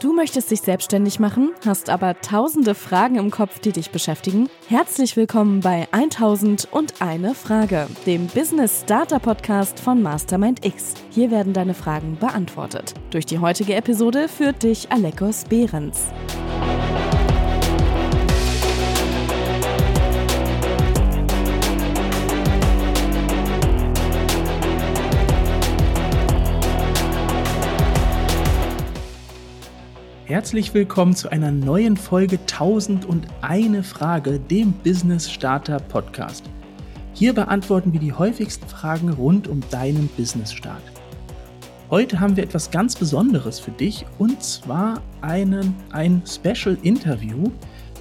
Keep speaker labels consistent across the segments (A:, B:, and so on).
A: Du möchtest dich selbstständig machen, hast aber tausende Fragen im Kopf, die dich beschäftigen? Herzlich willkommen bei 1001 Frage, dem Business Starter Podcast von Mastermind X. Hier werden deine Fragen beantwortet. Durch die heutige Episode führt dich Alekos Behrens.
B: Herzlich willkommen zu einer neuen Folge 1001 Frage, dem Business Starter Podcast. Hier beantworten wir die häufigsten Fragen rund um deinen Business Start. Heute haben wir etwas ganz Besonderes für dich und zwar einen, ein Special Interview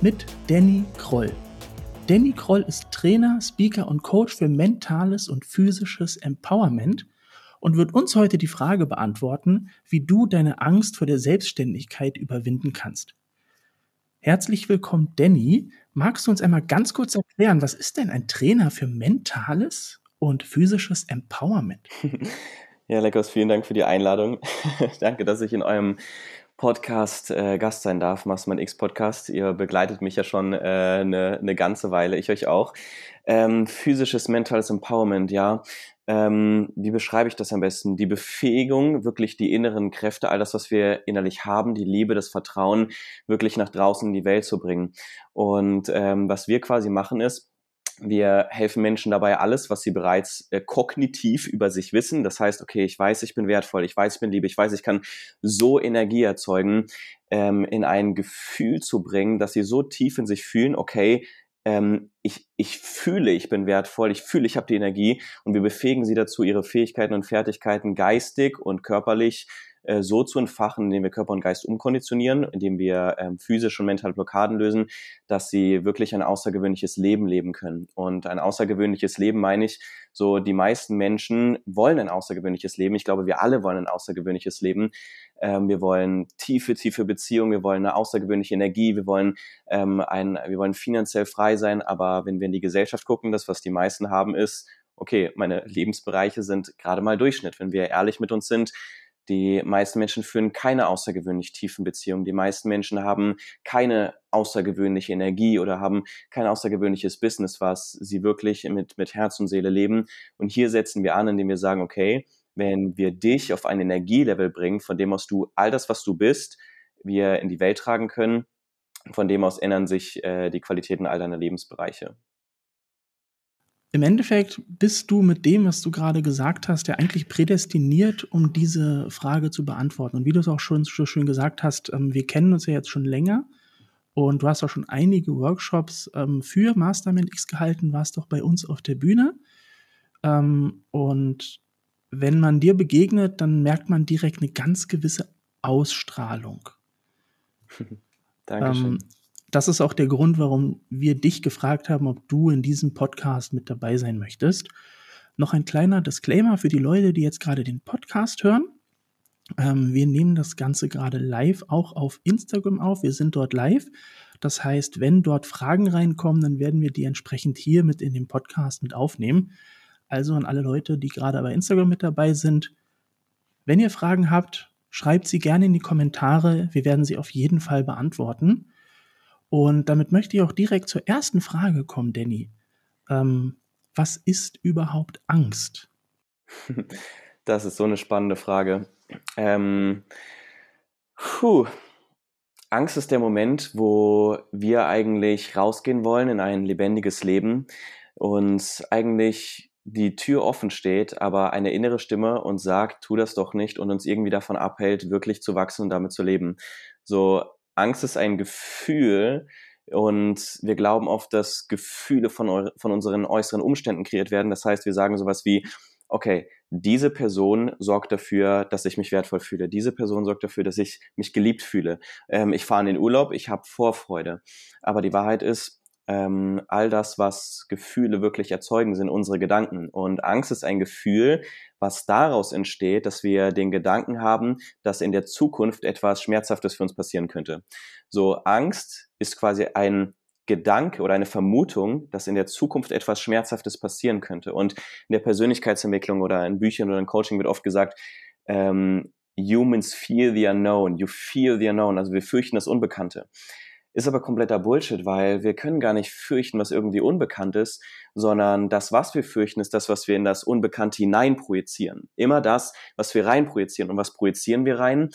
B: mit Danny Kroll. Danny Kroll ist Trainer, Speaker und Coach für mentales und physisches Empowerment – und wird uns heute die Frage beantworten, wie du deine Angst vor der Selbstständigkeit überwinden kannst. Herzlich willkommen, Danny. Magst du uns einmal ganz kurz erklären, was ist denn ein Trainer für mentales und physisches Empowerment?
C: Ja, Leckos, vielen Dank für die Einladung. Danke, dass ich in eurem Podcast äh, Gast sein darf, Mastermann X Podcast. Ihr begleitet mich ja schon eine äh, ne, ne ganze Weile, ich euch auch. Ähm, physisches, mentales Empowerment, ja ähm, wie beschreibe ich das am besten? Die Befähigung, wirklich die inneren Kräfte, all das, was wir innerlich haben, die Liebe, das Vertrauen, wirklich nach draußen in die Welt zu bringen. Und ähm, was wir quasi machen ist, wir helfen Menschen dabei, alles, was sie bereits äh, kognitiv über sich wissen. Das heißt, okay, ich weiß, ich bin wertvoll, ich weiß, ich bin liebe, ich weiß, ich kann so Energie erzeugen, ähm, in ein Gefühl zu bringen, dass sie so tief in sich fühlen, okay, ähm, ich, ich fühle, ich bin wertvoll, ich fühle, ich habe die Energie und wir befähigen sie dazu, ihre Fähigkeiten und Fertigkeiten geistig und körperlich äh, so zu entfachen, indem wir Körper und Geist umkonditionieren, indem wir ähm, physische und mentale Blockaden lösen, dass sie wirklich ein außergewöhnliches Leben leben können. Und ein außergewöhnliches Leben meine ich, so die meisten Menschen wollen ein außergewöhnliches Leben. Ich glaube, wir alle wollen ein außergewöhnliches Leben. Ähm, wir wollen tiefe, tiefe Beziehungen, wir wollen eine außergewöhnliche Energie, wir wollen ähm, ein, wir wollen finanziell frei sein. Aber wenn wir in die Gesellschaft gucken, das, was die meisten haben, ist, okay, meine Lebensbereiche sind gerade mal Durchschnitt. Wenn wir ehrlich mit uns sind, die meisten Menschen führen keine außergewöhnlich tiefen Beziehungen. Die meisten Menschen haben keine außergewöhnliche Energie oder haben kein außergewöhnliches Business, was sie wirklich mit, mit Herz und Seele leben. Und hier setzen wir an, indem wir sagen, okay, wenn wir dich auf ein Energielevel bringen, von dem aus du all das, was du bist, wir in die Welt tragen können, von dem aus ändern sich äh, die Qualitäten all deiner Lebensbereiche
B: im Endeffekt bist du mit dem, was du gerade gesagt hast, ja eigentlich prädestiniert, um diese Frage zu beantworten. Und wie du es auch schon so schön gesagt hast, ähm, wir kennen uns ja jetzt schon länger und du hast auch schon einige Workshops ähm, für Mastermind X gehalten, warst doch bei uns auf der Bühne. Ähm, und wenn man dir begegnet, dann merkt man direkt eine ganz gewisse Ausstrahlung. Dankeschön. Das ist auch der Grund, warum wir dich gefragt haben, ob du in diesem Podcast mit dabei sein möchtest. Noch ein kleiner Disclaimer für die Leute, die jetzt gerade den Podcast hören. Ähm, wir nehmen das Ganze gerade live auch auf Instagram auf. Wir sind dort live. Das heißt, wenn dort Fragen reinkommen, dann werden wir die entsprechend hier mit in den Podcast mit aufnehmen. Also an alle Leute, die gerade bei Instagram mit dabei sind, wenn ihr Fragen habt, schreibt sie gerne in die Kommentare. Wir werden sie auf jeden Fall beantworten. Und damit möchte ich auch direkt zur ersten Frage kommen, Danny. Ähm, was ist überhaupt Angst?
C: Das ist so eine spannende Frage. Ähm, puh. Angst ist der Moment, wo wir eigentlich rausgehen wollen in ein lebendiges Leben und eigentlich die Tür offen steht, aber eine innere Stimme uns sagt, tu das doch nicht und uns irgendwie davon abhält, wirklich zu wachsen und damit zu leben. So Angst ist ein Gefühl und wir glauben oft, dass Gefühle von, von unseren äußeren Umständen kreiert werden. Das heißt, wir sagen sowas wie, okay, diese Person sorgt dafür, dass ich mich wertvoll fühle. Diese Person sorgt dafür, dass ich mich geliebt fühle. Ähm, ich fahre in den Urlaub, ich habe Vorfreude. Aber die Wahrheit ist, ähm, all das, was Gefühle wirklich erzeugen, sind unsere Gedanken. Und Angst ist ein Gefühl, was daraus entsteht, dass wir den Gedanken haben, dass in der Zukunft etwas Schmerzhaftes für uns passieren könnte. So Angst ist quasi ein Gedanke oder eine Vermutung, dass in der Zukunft etwas Schmerzhaftes passieren könnte. Und in der Persönlichkeitsentwicklung oder in Büchern oder in Coaching wird oft gesagt, ähm, humans fear the unknown, you fear the unknown, also wir fürchten das Unbekannte. Ist aber kompletter Bullshit, weil wir können gar nicht fürchten, was irgendwie unbekannt ist, sondern das, was wir fürchten, ist das, was wir in das Unbekannte hineinprojizieren. Immer das, was wir reinprojizieren. Und was projizieren wir rein?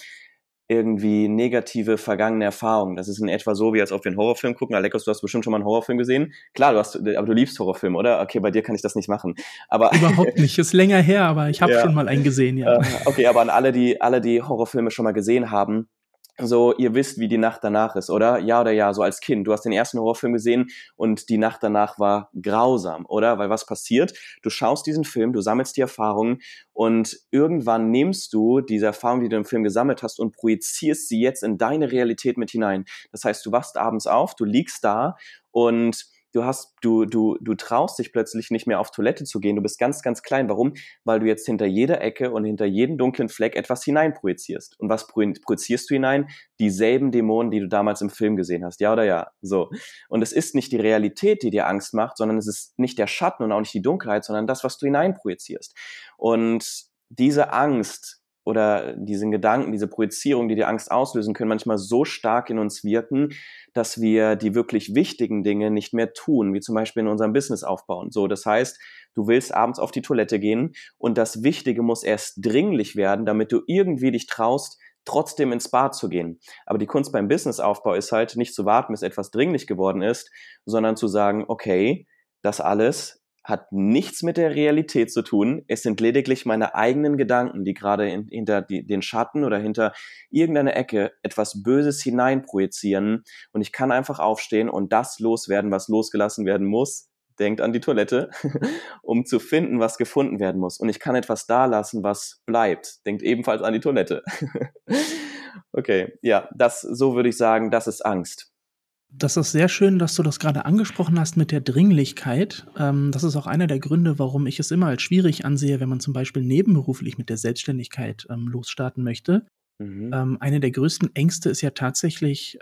C: irgendwie negative vergangene Erfahrungen. Das ist in etwa so, wie als ob wir einen Horrorfilm gucken. Alekos, du hast bestimmt schon mal einen Horrorfilm gesehen. Klar, du hast, aber du liebst Horrorfilme, oder? Okay, bei dir kann ich das nicht machen. Aber
B: überhaupt nicht. Ist länger her, aber ich habe ja. schon mal einen gesehen. Ja.
C: Äh, okay, aber an alle, die alle die Horrorfilme schon mal gesehen haben, so, ihr wisst, wie die Nacht danach ist, oder? Ja oder ja, so als Kind. Du hast den ersten Horrorfilm gesehen und die Nacht danach war grausam, oder? Weil was passiert? Du schaust diesen Film, du sammelst die Erfahrungen und irgendwann nimmst du diese Erfahrung, die du im Film gesammelt hast und projizierst sie jetzt in deine Realität mit hinein. Das heißt, du wachst abends auf, du liegst da und du hast, du, du, du traust dich plötzlich nicht mehr auf Toilette zu gehen. Du bist ganz, ganz klein. Warum? Weil du jetzt hinter jeder Ecke und hinter jedem dunklen Fleck etwas hineinprojizierst. Und was projizierst du hinein? Dieselben Dämonen, die du damals im Film gesehen hast. Ja oder ja? So. Und es ist nicht die Realität, die dir Angst macht, sondern es ist nicht der Schatten und auch nicht die Dunkelheit, sondern das, was du hineinprojizierst. Und diese Angst, oder diesen Gedanken, diese Projizierung, die die Angst auslösen, können manchmal so stark in uns wirken, dass wir die wirklich wichtigen Dinge nicht mehr tun, wie zum Beispiel in unserem Business aufbauen. So, das heißt, du willst abends auf die Toilette gehen und das Wichtige muss erst dringlich werden, damit du irgendwie dich traust, trotzdem ins Bad zu gehen. Aber die Kunst beim Businessaufbau ist halt nicht zu warten, bis etwas dringlich geworden ist, sondern zu sagen, okay, das alles hat nichts mit der Realität zu tun. Es sind lediglich meine eigenen Gedanken, die gerade in, hinter die, den Schatten oder hinter irgendeine Ecke etwas Böses hineinprojizieren. Und ich kann einfach aufstehen und das loswerden, was losgelassen werden muss. Denkt an die Toilette, um zu finden, was gefunden werden muss. Und ich kann etwas da lassen, was bleibt. Denkt ebenfalls an die Toilette. okay, ja, das, so würde ich sagen, das ist Angst.
B: Das ist sehr schön, dass du das gerade angesprochen hast mit der Dringlichkeit. Ähm, das ist auch einer der Gründe, warum ich es immer als schwierig ansehe, wenn man zum Beispiel nebenberuflich mit der Selbstständigkeit ähm, losstarten möchte. Mhm. Ähm, eine der größten Ängste ist ja tatsächlich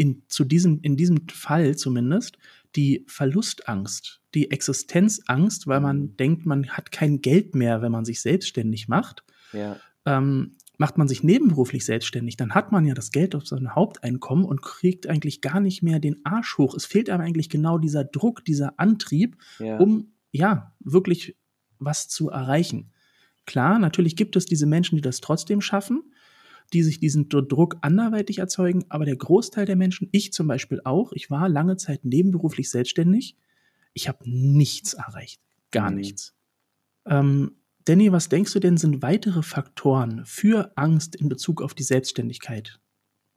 B: in, zu diesem, in diesem Fall zumindest die Verlustangst, die Existenzangst, weil man mhm. denkt, man hat kein Geld mehr, wenn man sich selbstständig macht. Ja. Ähm, macht man sich nebenberuflich selbstständig, dann hat man ja das Geld auf sein Haupteinkommen und kriegt eigentlich gar nicht mehr den Arsch hoch. Es fehlt einem eigentlich genau dieser Druck, dieser Antrieb, ja. um ja wirklich was zu erreichen. Klar, natürlich gibt es diese Menschen, die das trotzdem schaffen, die sich diesen Druck anderweitig erzeugen, aber der Großteil der Menschen, ich zum Beispiel auch, ich war lange Zeit nebenberuflich selbstständig, ich habe nichts erreicht, gar mhm. nichts. Ähm, Danny, was denkst du denn sind weitere Faktoren für Angst in Bezug auf die Selbstständigkeit?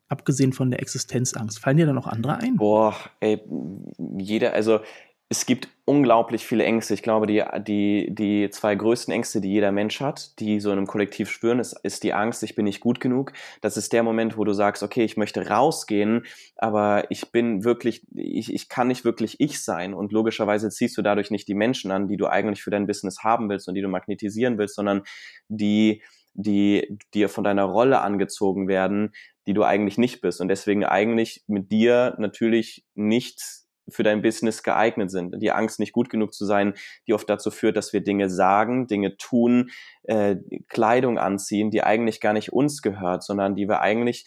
B: Abgesehen von der Existenzangst. Fallen dir da noch andere ein?
C: Boah, ey, jeder, also es gibt unglaublich viele Ängste. Ich glaube, die, die, die zwei größten Ängste, die jeder Mensch hat, die so in einem Kollektiv spüren, ist, ist die Angst, ich bin nicht gut genug. Das ist der Moment, wo du sagst, okay, ich möchte rausgehen, aber ich bin wirklich, ich, ich kann nicht wirklich ich sein. Und logischerweise ziehst du dadurch nicht die Menschen an, die du eigentlich für dein Business haben willst und die du magnetisieren willst, sondern die, die dir von deiner Rolle angezogen werden, die du eigentlich nicht bist. Und deswegen eigentlich mit dir natürlich nicht für dein Business geeignet sind. Die Angst, nicht gut genug zu sein, die oft dazu führt, dass wir Dinge sagen, Dinge tun, äh, Kleidung anziehen, die eigentlich gar nicht uns gehört, sondern die wir eigentlich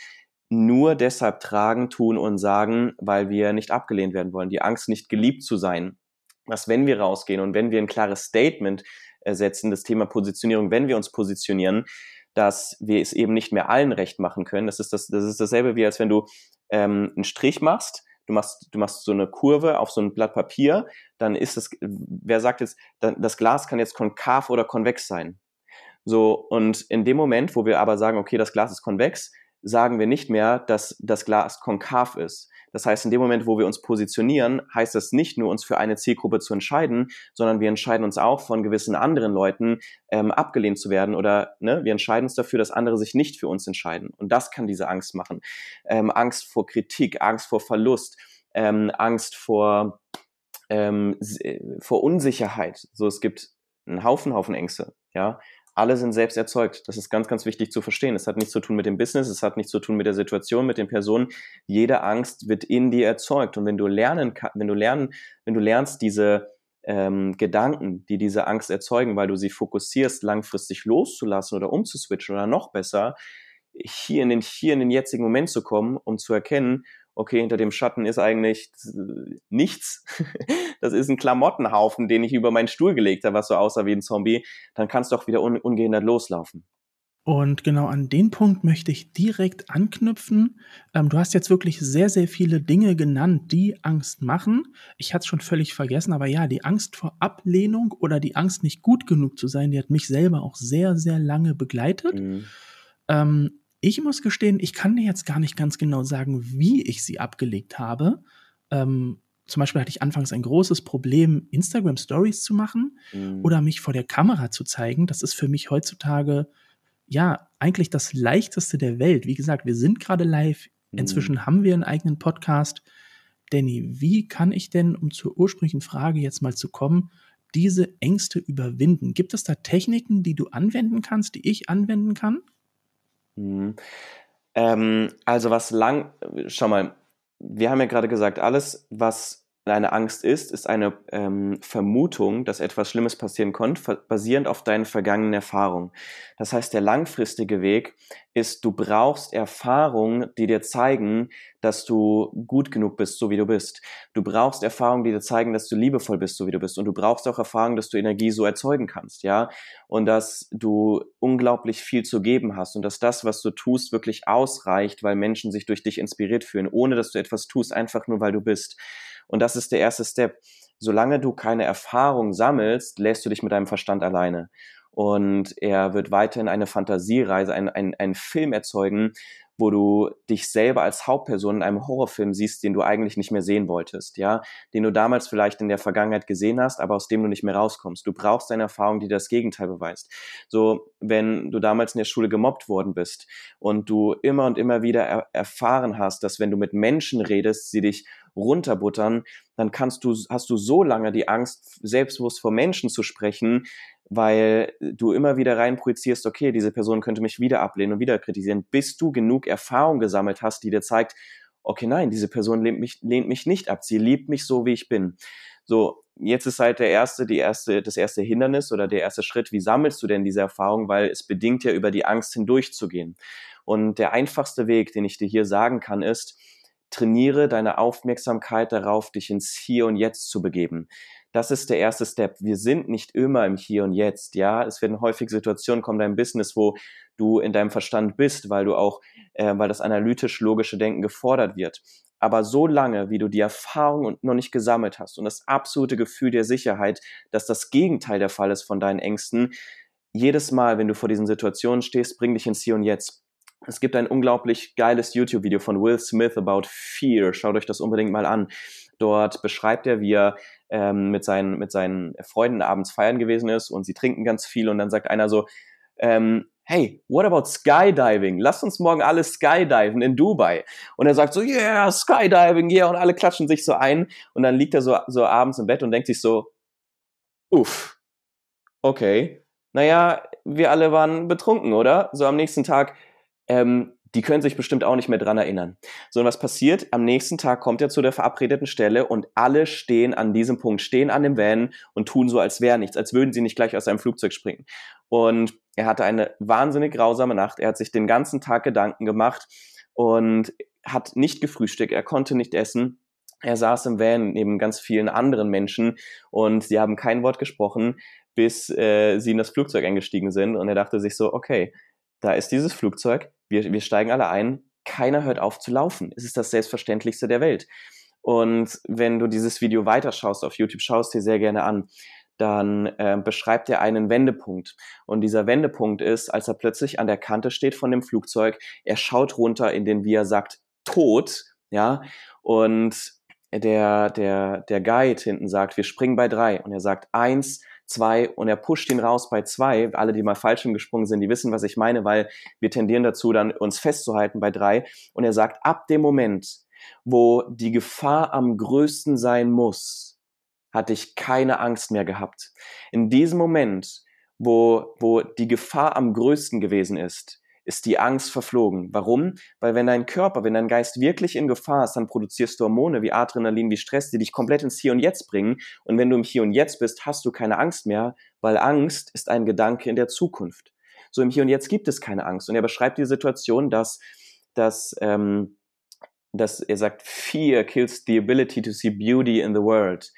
C: nur deshalb tragen, tun und sagen, weil wir nicht abgelehnt werden wollen. Die Angst, nicht geliebt zu sein. Was, wenn wir rausgehen und wenn wir ein klares Statement setzen, das Thema Positionierung, wenn wir uns positionieren, dass wir es eben nicht mehr allen recht machen können. Das ist, das, das ist dasselbe wie, als wenn du ähm, einen Strich machst du machst, du machst so eine Kurve auf so ein Blatt Papier, dann ist das, wer sagt jetzt, das Glas kann jetzt konkav oder konvex sein. So, und in dem Moment, wo wir aber sagen, okay, das Glas ist konvex, sagen wir nicht mehr, dass das Glas konkav ist. Das heißt, in dem Moment, wo wir uns positionieren, heißt das nicht nur, uns für eine Zielgruppe zu entscheiden, sondern wir entscheiden uns auch von gewissen anderen Leuten ähm, abgelehnt zu werden oder ne, wir entscheiden uns dafür, dass andere sich nicht für uns entscheiden. Und das kann diese Angst machen. Ähm, Angst vor Kritik, Angst vor Verlust, ähm, Angst vor, ähm, äh, vor Unsicherheit. So, es gibt einen Haufen, Haufen Ängste, ja alle sind selbst erzeugt. Das ist ganz, ganz wichtig zu verstehen. Es hat nichts zu tun mit dem Business, es hat nichts zu tun mit der Situation, mit den Personen. Jede Angst wird in dir erzeugt. Und wenn du lernen wenn du lernen, wenn du lernst, diese ähm, Gedanken, die diese Angst erzeugen, weil du sie fokussierst, langfristig loszulassen oder umzuswitchen oder noch besser, hier in den, hier in den jetzigen Moment zu kommen, um zu erkennen, okay, hinter dem Schatten ist eigentlich nichts. Das ist ein Klamottenhaufen, den ich über meinen Stuhl gelegt habe, was so aussah wie ein Zombie. Dann kannst du auch wieder un ungehindert loslaufen.
B: Und genau an den Punkt möchte ich direkt anknüpfen. Ähm, du hast jetzt wirklich sehr, sehr viele Dinge genannt, die Angst machen. Ich hatte es schon völlig vergessen, aber ja, die Angst vor Ablehnung oder die Angst, nicht gut genug zu sein, die hat mich selber auch sehr, sehr lange begleitet. Mhm. Ähm, ich muss gestehen, ich kann dir jetzt gar nicht ganz genau sagen, wie ich sie abgelegt habe. Ähm, zum Beispiel hatte ich anfangs ein großes Problem, Instagram Stories zu machen mhm. oder mich vor der Kamera zu zeigen. Das ist für mich heutzutage ja eigentlich das leichteste der Welt. Wie gesagt, wir sind gerade live. Mhm. Inzwischen haben wir einen eigenen Podcast. Danny, wie kann ich denn, um zur ursprünglichen Frage jetzt mal zu kommen, diese Ängste überwinden? Gibt es da Techniken, die du anwenden kannst, die ich anwenden kann?
C: Mhm. Ähm, also was lang, schau mal, wir haben ja gerade gesagt, alles, was eine Angst ist, ist eine ähm, Vermutung, dass etwas Schlimmes passieren konnte, basierend auf deinen vergangenen Erfahrungen. Das heißt, der langfristige Weg ist, du brauchst Erfahrungen, die dir zeigen, dass du gut genug bist, so wie du bist. Du brauchst Erfahrungen, die dir zeigen, dass du liebevoll bist, so wie du bist. Und du brauchst auch Erfahrungen, dass du Energie so erzeugen kannst, ja. Und dass du unglaublich viel zu geben hast und dass das, was du tust, wirklich ausreicht, weil Menschen sich durch dich inspiriert fühlen, ohne dass du etwas tust, einfach nur weil du bist. Und das ist der erste Step. Solange du keine Erfahrung sammelst, lässt du dich mit deinem Verstand alleine. Und er wird weiterhin eine Fantasiereise, ein, ein, ein Film erzeugen, wo du dich selber als Hauptperson in einem Horrorfilm siehst, den du eigentlich nicht mehr sehen wolltest, ja, den du damals vielleicht in der Vergangenheit gesehen hast, aber aus dem du nicht mehr rauskommst. Du brauchst eine Erfahrung, die das Gegenteil beweist. So, wenn du damals in der Schule gemobbt worden bist und du immer und immer wieder er erfahren hast, dass wenn du mit Menschen redest, sie dich runterbuttern, dann kannst du, hast du so lange die Angst, selbstbewusst vor Menschen zu sprechen, weil du immer wieder rein projizierst, okay, diese Person könnte mich wieder ablehnen und wieder kritisieren, bis du genug Erfahrung gesammelt hast, die dir zeigt, okay, nein, diese Person lehnt mich, lehnt mich nicht ab, sie liebt mich so, wie ich bin. So, jetzt ist halt der erste, die erste, das erste Hindernis oder der erste Schritt, wie sammelst du denn diese Erfahrung, weil es bedingt ja über die Angst hindurchzugehen. Und der einfachste Weg, den ich dir hier sagen kann, ist, trainiere deine Aufmerksamkeit darauf, dich ins Hier und Jetzt zu begeben. Das ist der erste Step. Wir sind nicht immer im Hier und Jetzt, ja. Es werden häufig Situationen kommen dein Business, wo du in deinem Verstand bist, weil du auch, äh, weil das analytisch-logische Denken gefordert wird. Aber so lange, wie du die Erfahrung noch nicht gesammelt hast und das absolute Gefühl der Sicherheit, dass das Gegenteil der Fall ist von deinen Ängsten, jedes Mal, wenn du vor diesen Situationen stehst, bring dich ins Hier und Jetzt. Es gibt ein unglaublich geiles YouTube-Video von Will Smith about Fear. Schaut euch das unbedingt mal an. Dort beschreibt er, wie er ähm, mit, seinen, mit seinen Freunden abends feiern gewesen ist und sie trinken ganz viel und dann sagt einer so, ähm, hey, what about Skydiving? Lass uns morgen alle skydiven in Dubai. Und er sagt so, yeah, Skydiving, yeah, und alle klatschen sich so ein und dann liegt er so, so abends im Bett und denkt sich so, uff, okay, naja, wir alle waren betrunken, oder? So am nächsten Tag, ähm, die können sich bestimmt auch nicht mehr dran erinnern. So, und was passiert? Am nächsten Tag kommt er zu der verabredeten Stelle und alle stehen an diesem Punkt, stehen an dem Van und tun so, als wäre nichts, als würden sie nicht gleich aus einem Flugzeug springen. Und er hatte eine wahnsinnig grausame Nacht. Er hat sich den ganzen Tag Gedanken gemacht und hat nicht gefrühstückt. Er konnte nicht essen. Er saß im Van neben ganz vielen anderen Menschen und sie haben kein Wort gesprochen, bis äh, sie in das Flugzeug eingestiegen sind. Und er dachte sich so, okay, da ist dieses Flugzeug, wir, wir steigen alle ein, keiner hört auf zu laufen. Es ist das Selbstverständlichste der Welt. Und wenn du dieses Video weiterschaust auf YouTube, schaust dir sehr gerne an, dann äh, beschreibt er einen Wendepunkt. Und dieser Wendepunkt ist, als er plötzlich an der Kante steht von dem Flugzeug, er schaut runter in den, wie er sagt, Tod, ja, und der, der, der Guide hinten sagt, wir springen bei drei. Und er sagt eins, zwei und er pusht ihn raus bei zwei. Alle, die mal falsch gesprungen sind, die wissen, was ich meine, weil wir tendieren dazu, dann uns festzuhalten bei drei. Und er sagt, ab dem Moment, wo die Gefahr am größten sein muss, hatte ich keine Angst mehr gehabt. In diesem Moment, wo, wo die Gefahr am größten gewesen ist, ist die Angst verflogen. Warum? Weil wenn dein Körper, wenn dein Geist wirklich in Gefahr ist, dann produzierst du Hormone wie Adrenalin, wie Stress, die dich komplett ins Hier und Jetzt bringen. Und wenn du im Hier und Jetzt bist, hast du keine Angst mehr, weil Angst ist ein Gedanke in der Zukunft. So im Hier und Jetzt gibt es keine Angst. Und er beschreibt die Situation, dass, dass, ähm, dass er sagt, Fear kills the ability to see beauty in the world.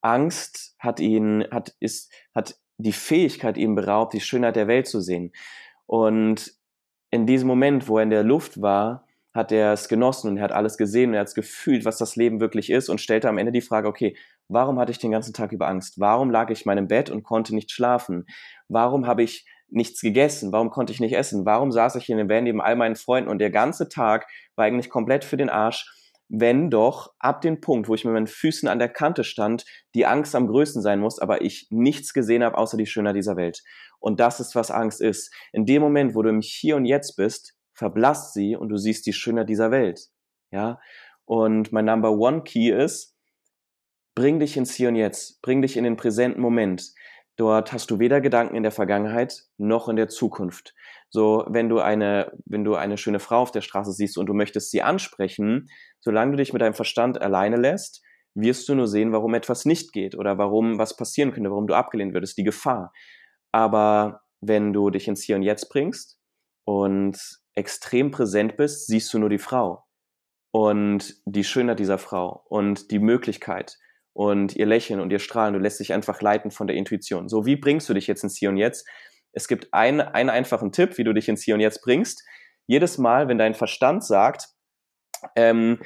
C: Angst hat ihn, hat, ist, hat die Fähigkeit ihm beraubt, die Schönheit der Welt zu sehen. Und in diesem Moment, wo er in der Luft war, hat er es genossen und er hat alles gesehen und er hat es gefühlt, was das Leben wirklich ist und stellte am Ende die Frage, okay, warum hatte ich den ganzen Tag über Angst? Warum lag ich in meinem Bett und konnte nicht schlafen? Warum habe ich nichts gegessen? Warum konnte ich nicht essen? Warum saß ich in dem Van neben all meinen Freunden und der ganze Tag war eigentlich komplett für den Arsch? wenn doch ab dem Punkt, wo ich mit meinen Füßen an der Kante stand, die Angst am größten sein muss, aber ich nichts gesehen habe außer die Schönheit dieser Welt. Und das ist, was Angst ist. In dem Moment, wo du im Hier und Jetzt bist, verblasst sie und du siehst die Schönheit dieser Welt. Ja? Und mein Number One Key ist, bring dich ins Hier und Jetzt, bring dich in den präsenten Moment. Dort hast du weder Gedanken in der Vergangenheit noch in der Zukunft. So, wenn du eine, wenn du eine schöne Frau auf der Straße siehst und du möchtest sie ansprechen, solange du dich mit deinem Verstand alleine lässt, wirst du nur sehen, warum etwas nicht geht oder warum was passieren könnte, warum du abgelehnt würdest, die Gefahr. Aber wenn du dich ins Hier und Jetzt bringst und extrem präsent bist, siehst du nur die Frau und die Schönheit dieser Frau und die Möglichkeit und ihr Lächeln und ihr Strahlen. Du lässt dich einfach leiten von der Intuition. So, wie bringst du dich jetzt ins Hier und Jetzt? Es gibt einen, einen einfachen Tipp, wie du dich ins Hier und Jetzt bringst. Jedes Mal, wenn dein Verstand sagt, ähm,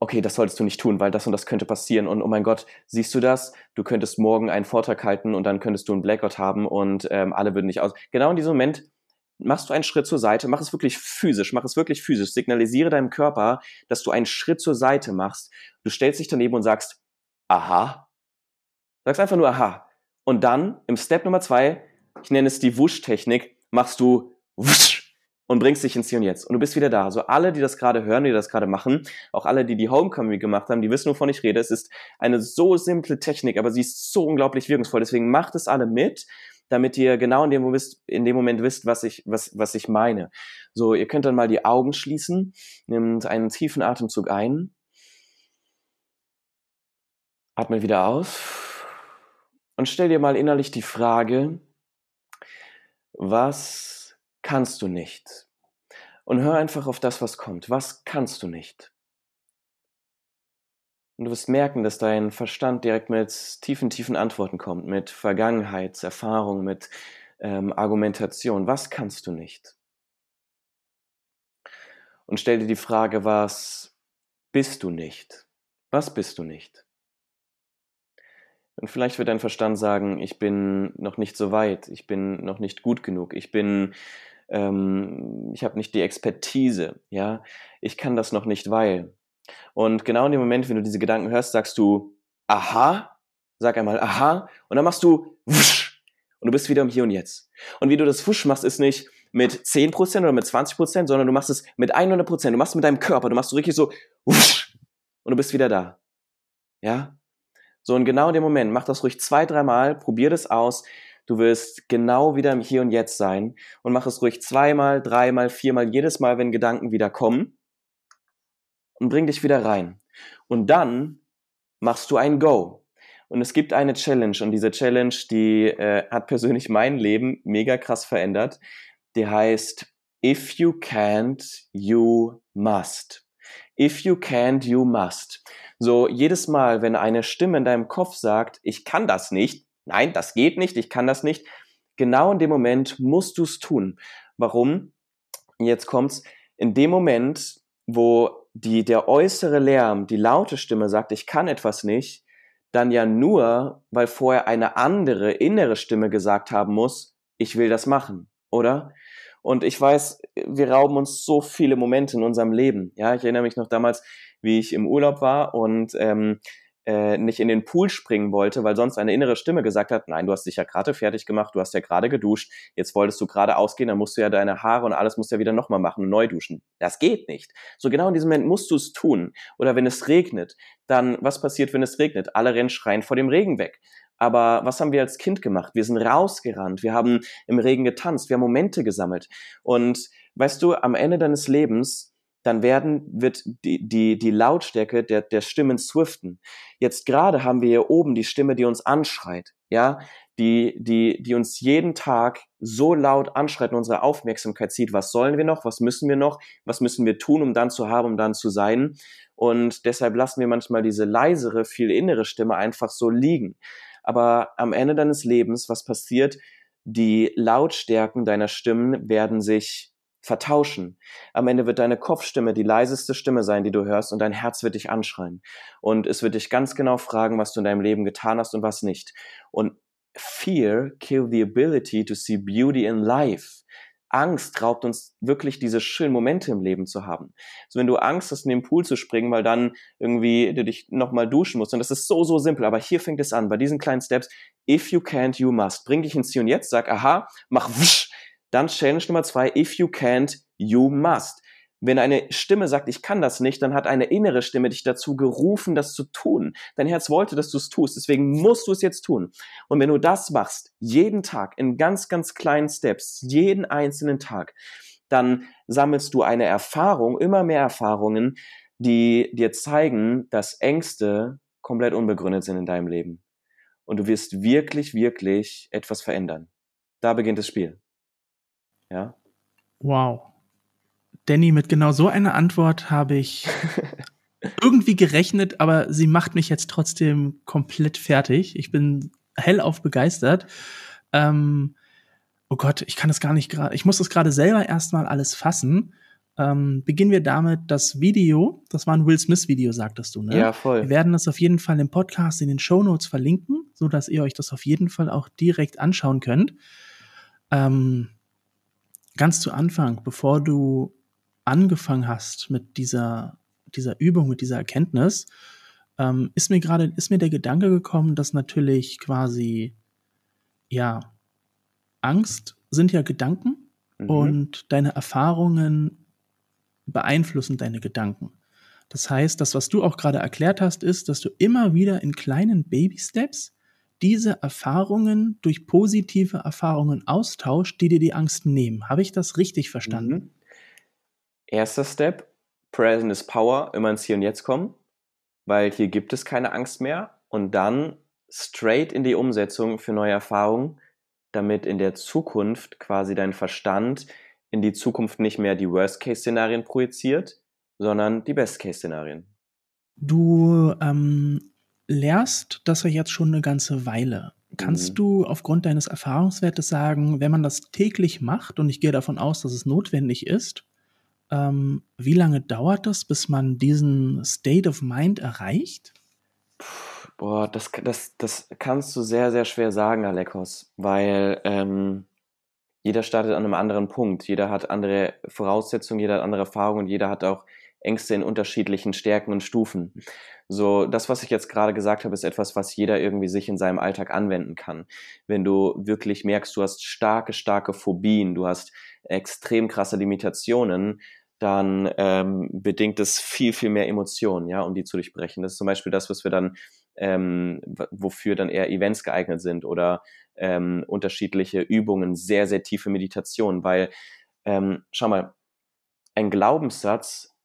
C: okay, das solltest du nicht tun, weil das und das könnte passieren und oh mein Gott, siehst du das? Du könntest morgen einen Vortrag halten und dann könntest du einen Blackout haben und ähm, alle würden nicht aus. Genau in diesem Moment machst du einen Schritt zur Seite, mach es wirklich physisch, mach es wirklich physisch, signalisiere deinem Körper, dass du einen Schritt zur Seite machst. Du stellst dich daneben und sagst, aha. Sagst einfach nur aha. Und dann im Step Nummer zwei ich nenne es die Wusch-Technik, machst du wusch und bringst dich ins Hier und Jetzt. Und du bist wieder da. So alle, die das gerade hören, die das gerade machen, auch alle, die die Homecoming gemacht haben, die wissen, wovon ich rede. Es ist eine so simple Technik, aber sie ist so unglaublich wirkungsvoll. Deswegen macht es alle mit, damit ihr genau in dem, Moment, in dem Moment wisst, was ich, was, was ich meine. So, ihr könnt dann mal die Augen schließen, nimmt einen tiefen Atemzug ein, atmet wieder aus und stell dir mal innerlich die Frage, was kannst du nicht? Und hör einfach auf das, was kommt. Was kannst du nicht? Und du wirst merken, dass dein Verstand direkt mit tiefen, tiefen Antworten kommt, mit Vergangenheitserfahrung, mit ähm, Argumentation. Was kannst du nicht? Und stell dir die Frage, was bist du nicht? Was bist du nicht? Und vielleicht wird dein Verstand sagen, ich bin noch nicht so weit, ich bin noch nicht gut genug, ich bin, ähm, ich habe nicht die Expertise, ja, ich kann das noch nicht, weil. Und genau in dem Moment, wenn du diese Gedanken hörst, sagst du, aha, sag einmal aha, und dann machst du wusch, und du bist wieder im Hier und Jetzt. Und wie du das wusch machst, ist nicht mit 10% oder mit 20%, sondern du machst es mit 100%, du machst es mit deinem Körper, du machst so richtig so wusch, und du bist wieder da. Ja? So, und genau in dem Moment, mach das ruhig zwei, dreimal, probier das aus. Du wirst genau wieder im Hier und Jetzt sein und mach es ruhig zweimal, dreimal, viermal, jedes Mal, wenn Gedanken wieder kommen und bring dich wieder rein. Und dann machst du ein Go. Und es gibt eine Challenge und diese Challenge, die äh, hat persönlich mein Leben mega krass verändert. Die heißt If you can't, you must. If you can't, you must. So jedes Mal, wenn eine Stimme in deinem Kopf sagt, ich kann das nicht, nein, das geht nicht, ich kann das nicht, genau in dem Moment musst du es tun. Warum? Jetzt kommt's. In dem Moment, wo die, der äußere Lärm, die laute Stimme sagt, ich kann etwas nicht, dann ja nur, weil vorher eine andere innere Stimme gesagt haben muss, ich will das machen, oder? Und ich weiß, wir rauben uns so viele Momente in unserem Leben. Ja, ich erinnere mich noch damals, wie ich im Urlaub war und ähm, äh, nicht in den Pool springen wollte, weil sonst eine innere Stimme gesagt hat, nein, du hast dich ja gerade fertig gemacht, du hast ja gerade geduscht, jetzt wolltest du gerade ausgehen, dann musst du ja deine Haare und alles musst du ja wieder nochmal machen und neu duschen. Das geht nicht. So genau in diesem Moment musst du es tun. Oder wenn es regnet, dann was passiert, wenn es regnet? Alle rennen schreien vor dem Regen weg. Aber was haben wir als Kind gemacht? Wir sind rausgerannt, wir haben im Regen getanzt, wir haben Momente gesammelt. Und weißt du, am Ende deines Lebens, dann werden, wird die, die, die Lautstärke der, der Stimmen swiften. Jetzt gerade haben wir hier oben die Stimme, die uns anschreit, ja, die, die, die uns jeden Tag so laut anschreit und unsere Aufmerksamkeit zieht. Was sollen wir noch? Was müssen wir noch? Was müssen wir tun, um dann zu haben, um dann zu sein? Und deshalb lassen wir manchmal diese leisere, viel innere Stimme einfach so liegen. Aber am Ende deines Lebens, was passiert? Die Lautstärken deiner Stimmen werden sich vertauschen. Am Ende wird deine Kopfstimme die leiseste Stimme sein, die du hörst, und dein Herz wird dich anschreien. Und es wird dich ganz genau fragen, was du in deinem Leben getan hast und was nicht. Und Fear kill the ability to see beauty in life. Angst raubt uns wirklich diese schönen Momente im Leben zu haben. Also wenn du Angst hast, in den Pool zu springen, weil dann irgendwie du dich nochmal duschen musst, und das ist so, so simpel, aber hier fängt es an, bei diesen kleinen Steps, if you can't, you must. Bring dich ins Hier und Jetzt, sag, aha, mach wusch, dann Challenge Nummer zwei, if you can't, you must. Wenn eine Stimme sagt, ich kann das nicht, dann hat eine innere Stimme dich dazu gerufen, das zu tun. Dein Herz wollte, dass du es tust, deswegen musst du es jetzt tun. Und wenn du das machst, jeden Tag in ganz, ganz kleinen Steps, jeden einzelnen Tag, dann sammelst du eine Erfahrung, immer mehr Erfahrungen, die dir zeigen, dass Ängste komplett unbegründet sind in deinem Leben. Und du wirst wirklich, wirklich etwas verändern. Da beginnt das Spiel. Ja.
B: Wow. Danny, mit genau so einer Antwort habe ich irgendwie gerechnet, aber sie macht mich jetzt trotzdem komplett fertig. Ich bin hellauf begeistert. Ähm, oh Gott, ich kann es gar nicht gerade, ich muss das gerade selber erstmal alles fassen. Ähm, beginnen wir damit, das Video, das war ein Will Smith-Video, sagtest du, ne?
C: Ja, voll.
B: Wir werden das auf jeden Fall im Podcast in den Show Notes verlinken, so dass ihr euch das auf jeden Fall auch direkt anschauen könnt. Ähm, ganz zu Anfang, bevor du angefangen hast mit dieser, dieser Übung, mit dieser Erkenntnis, ähm, ist mir gerade, ist mir der Gedanke gekommen, dass natürlich quasi, ja, Angst sind ja Gedanken mhm. und deine Erfahrungen beeinflussen deine Gedanken. Das heißt, das, was du auch gerade erklärt hast, ist, dass du immer wieder in kleinen Baby-Steps diese Erfahrungen durch positive Erfahrungen austauscht, die dir die Angst nehmen. Habe ich das richtig verstanden? Mhm.
C: Erster Step, Present is Power, immer ins Hier und Jetzt kommen, weil hier gibt es keine Angst mehr und dann straight in die Umsetzung für neue Erfahrungen, damit in der Zukunft quasi dein Verstand in die Zukunft nicht mehr die Worst-Case-Szenarien projiziert, sondern die Best-Case-Szenarien.
B: Du ähm, lehrst das ja jetzt schon eine ganze Weile. Kannst mhm. du aufgrund deines Erfahrungswertes sagen, wenn man das täglich macht, und ich gehe davon aus, dass es notwendig ist, ähm, wie lange dauert das, bis man diesen State of Mind erreicht?
C: Boah, das, das, das kannst du sehr, sehr schwer sagen, Alekos, weil ähm, jeder startet an einem anderen Punkt. Jeder hat andere Voraussetzungen, jeder hat andere Erfahrungen und jeder hat auch Ängste in unterschiedlichen Stärken und Stufen. So, das, was ich jetzt gerade gesagt habe, ist etwas, was jeder irgendwie sich in seinem Alltag anwenden kann. Wenn du wirklich merkst, du hast starke, starke Phobien, du hast extrem krasse Limitationen, dann ähm, bedingt es viel, viel mehr Emotionen, ja, um die zu durchbrechen. Das ist zum Beispiel das, was wir dann, ähm, wofür dann eher Events geeignet sind oder ähm, unterschiedliche Übungen, sehr, sehr tiefe Meditationen, weil, ähm, schau mal, ein Glaubenssatz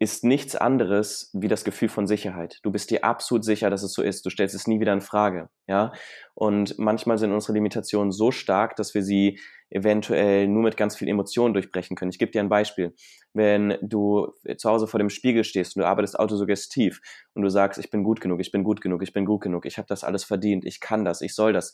C: ist nichts anderes wie das Gefühl von Sicherheit. Du bist dir absolut sicher, dass es so ist. Du stellst es nie wieder in Frage, ja. Und manchmal sind unsere Limitationen so stark, dass wir sie eventuell nur mit ganz viel Emotionen durchbrechen können. Ich gebe dir ein Beispiel. Wenn du zu Hause vor dem Spiegel stehst und du arbeitest autosuggestiv und du sagst, ich bin gut genug, ich bin gut genug, ich bin gut genug, ich habe das alles verdient, ich kann das, ich soll das.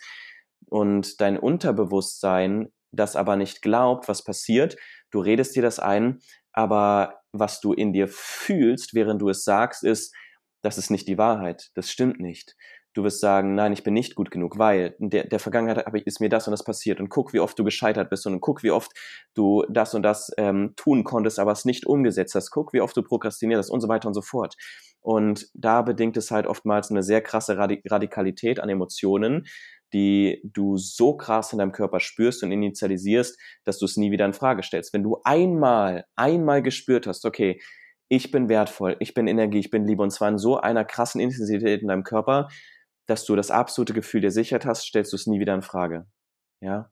C: Und dein Unterbewusstsein das aber nicht glaubt, was passiert, du redest dir das ein, aber was du in dir fühlst, während du es sagst, ist, das ist nicht die Wahrheit, das stimmt nicht. Du wirst sagen, nein, ich bin nicht gut genug, weil in der, der Vergangenheit ist mir das und das passiert und guck, wie oft du gescheitert bist und guck, wie oft du das und das ähm, tun konntest, aber es nicht umgesetzt hast. Guck, wie oft du prokrastiniert hast und so weiter und so fort. Und da bedingt es halt oftmals eine sehr krasse Radikalität an Emotionen, die du so krass in deinem Körper spürst und initialisierst, dass du es nie wieder in Frage stellst. Wenn du einmal, einmal gespürt hast, okay, ich bin wertvoll, ich bin Energie, ich bin Liebe und zwar in so einer krassen Intensität in deinem Körper, dass du das absolute Gefühl der Sicherheit hast, stellst du es nie wieder in Frage. Ja.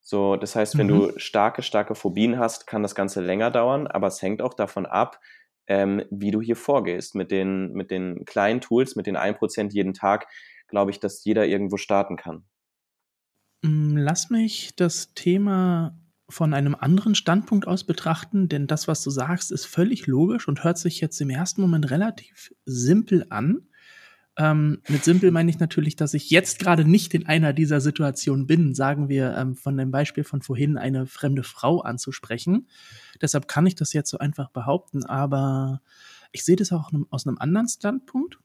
C: So, das heißt, wenn mhm. du starke, starke Phobien hast, kann das Ganze länger dauern, aber es hängt auch davon ab, ähm, wie du hier vorgehst. Mit den, mit den kleinen Tools, mit den 1% jeden Tag, glaube ich, dass jeder irgendwo starten kann.
B: Mm, lass mich das Thema von einem anderen Standpunkt aus betrachten, denn das, was du sagst, ist völlig logisch und hört sich jetzt im ersten Moment relativ simpel an. Ähm, mit simpel meine ich natürlich, dass ich jetzt gerade nicht in einer dieser Situationen bin, sagen wir ähm, von dem Beispiel von vorhin, eine fremde Frau anzusprechen. Deshalb kann ich das jetzt so einfach behaupten, aber ich sehe das auch aus einem anderen Standpunkt.